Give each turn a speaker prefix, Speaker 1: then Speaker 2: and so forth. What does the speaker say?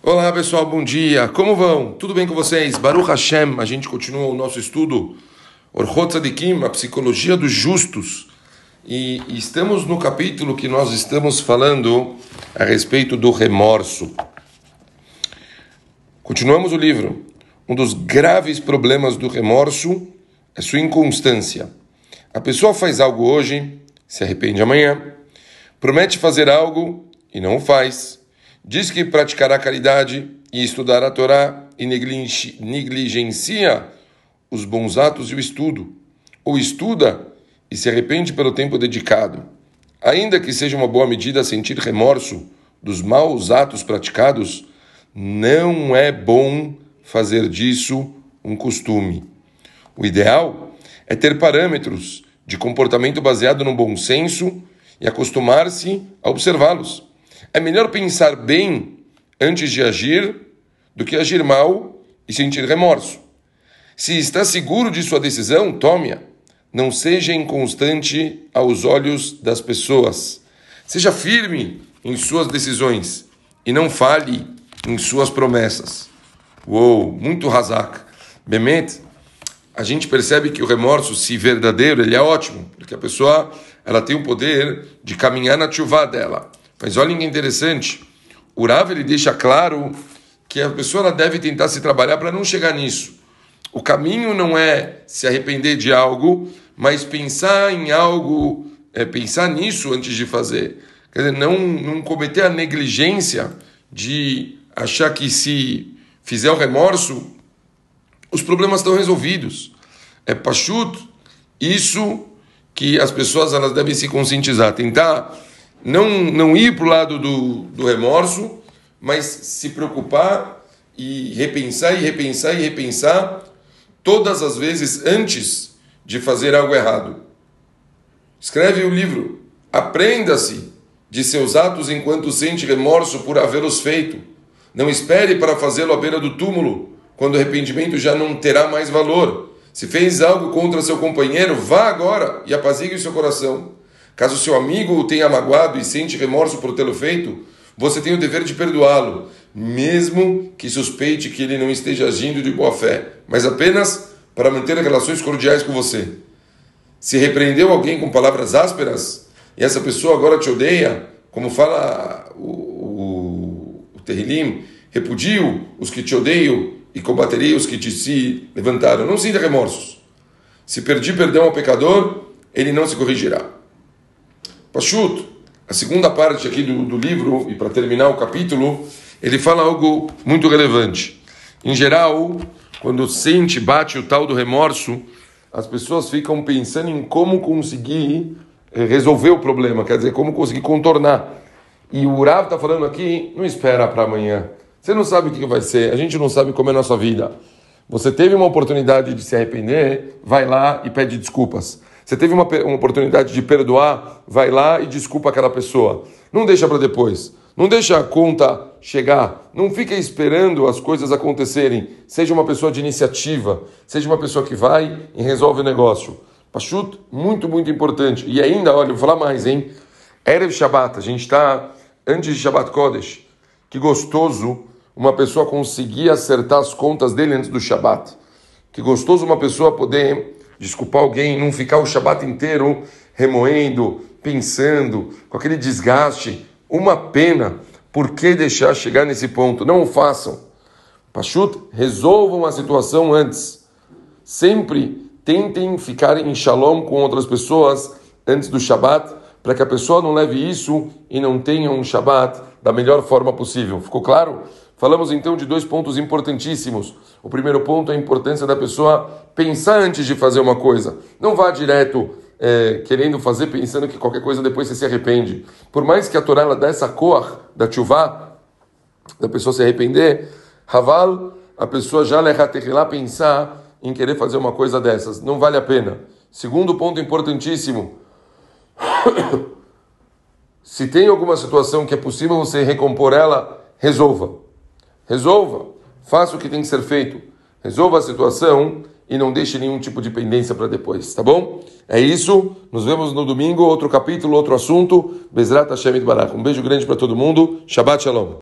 Speaker 1: Olá pessoal, bom dia. Como vão? Tudo bem com vocês? Baruch Hashem, a gente continua o nosso estudo Orchot Tzadikim, a psicologia dos justos. E, estamos no capítulo que nós estamos falando a respeito do remorso. Continuamos o livro. Um dos graves problemas do remorso é sua inconstância. A pessoa faz algo hoje, se arrepende amanhã, promete fazer algo e não o faz, diz que praticará caridade e estudar a Torá e negligencia os bons atos e o estudo, ou estuda e se arrepende pelo tempo dedicado. Ainda que seja uma boa medida sentir remorso dos maus atos praticados, não é bom fazer disso um costume. O ideal é ter parâmetros de comportamento baseado no bom senso e acostumar-se a observá-los. É melhor pensar bem antes de agir do que agir mal e sentir remorso. Se está seguro de sua decisão, tome-a. Não seja inconstante aos olhos das pessoas. Seja firme em suas decisões e não fale em suas promessas. Uou, muito razak. Bemet, a gente percebe que o remorso, se verdadeiro, ele é ótimo, porque a pessoa ela tem o poder de caminhar na chuva dela. Mas olha que interessante, o Rav ele deixa claro que a pessoa deve tentar se trabalhar para não chegar nisso. O caminho não é se arrepender de algo, mas pensar em algo, é, pensar nisso antes de fazer. Quer dizer, não, não cometer a negligência de achar que se fizer o remorso, os problemas estão resolvidos. É pachuto, isso que as pessoas elas devem se conscientizar, tentar não, não ir para o lado do, do remorso, mas se preocupar e repensar e repensar e repensar todas as vezes antes de fazer algo errado. Escreve o livro, aprenda-se de seus atos enquanto sente remorso por havê-los feito. Não espere para fazê-lo à beira do túmulo, quando o arrependimento já não terá mais valor. Se fez algo contra seu companheiro, vá agora e apazigue seu coração. Caso seu amigo o tenha magoado e sente remorso por tê-lo feito, você tem o dever de perdoá-lo, mesmo que suspeite que ele não esteja agindo de boa fé, mas apenas para manter relações cordiais com você. Se repreendeu alguém com palavras ásperas e essa pessoa agora te odeia, como fala o, o, o Terrilim, repudio os que te odeiam e combaterei os que te se levantaram. Não sinta remorsos. Se perdi perdão ao pecador, ele não se corrigirá. Pachuto, a segunda parte aqui do, do livro, e para terminar o capítulo, ele fala algo muito relevante. Em geral, quando sente, bate o tal do remorso, as pessoas ficam pensando em como conseguir eh, resolver o problema, quer dizer, como conseguir contornar. E o Urav está falando aqui, não espera para amanhã. Você não sabe o que vai ser, a gente não sabe como é a nossa vida. Você teve uma oportunidade de se arrepender, vai lá e pede desculpas. Você teve uma, uma oportunidade de perdoar, vai lá e desculpa aquela pessoa. Não deixa para depois. Não deixa a conta chegar. Não fica esperando as coisas acontecerem. Seja uma pessoa de iniciativa. Seja uma pessoa que vai e resolve o negócio. Pachut, muito, muito importante. E ainda, olha, vou falar mais, hein? Erev Shabbat, a gente está antes de Shabbat Kodesh. Que gostoso uma pessoa conseguir acertar as contas dele antes do Shabat. Que gostoso uma pessoa poder desculpar alguém, não ficar o Shabat inteiro remoendo, pensando, com aquele desgaste. Uma pena. Por que deixar chegar nesse ponto? Não o façam. Pachut, resolvam a situação antes. Sempre tentem ficar em shalom com outras pessoas antes do Shabat, para que a pessoa não leve isso e não tenha um Shabat da melhor forma possível. Ficou claro? Falamos então de dois pontos importantíssimos. O primeiro ponto é a importância da pessoa pensar antes de fazer uma coisa. Não vá direto é, querendo fazer pensando que qualquer coisa depois você se arrepende. Por mais que a Torá ela dá essa cor da chuva, da pessoa se arrepender, Haval, a pessoa já lá pensar em querer fazer uma coisa dessas. Não vale a pena. Segundo ponto importantíssimo. se tem alguma situação que é possível você recompor ela, resolva. Resolva, faça o que tem que ser feito. Resolva a situação e não deixe nenhum tipo de pendência para depois, tá bom? É isso. Nos vemos no domingo, outro capítulo, outro assunto. Bezrat Hashem Barach. Um beijo grande para todo mundo. Shabbat Shalom.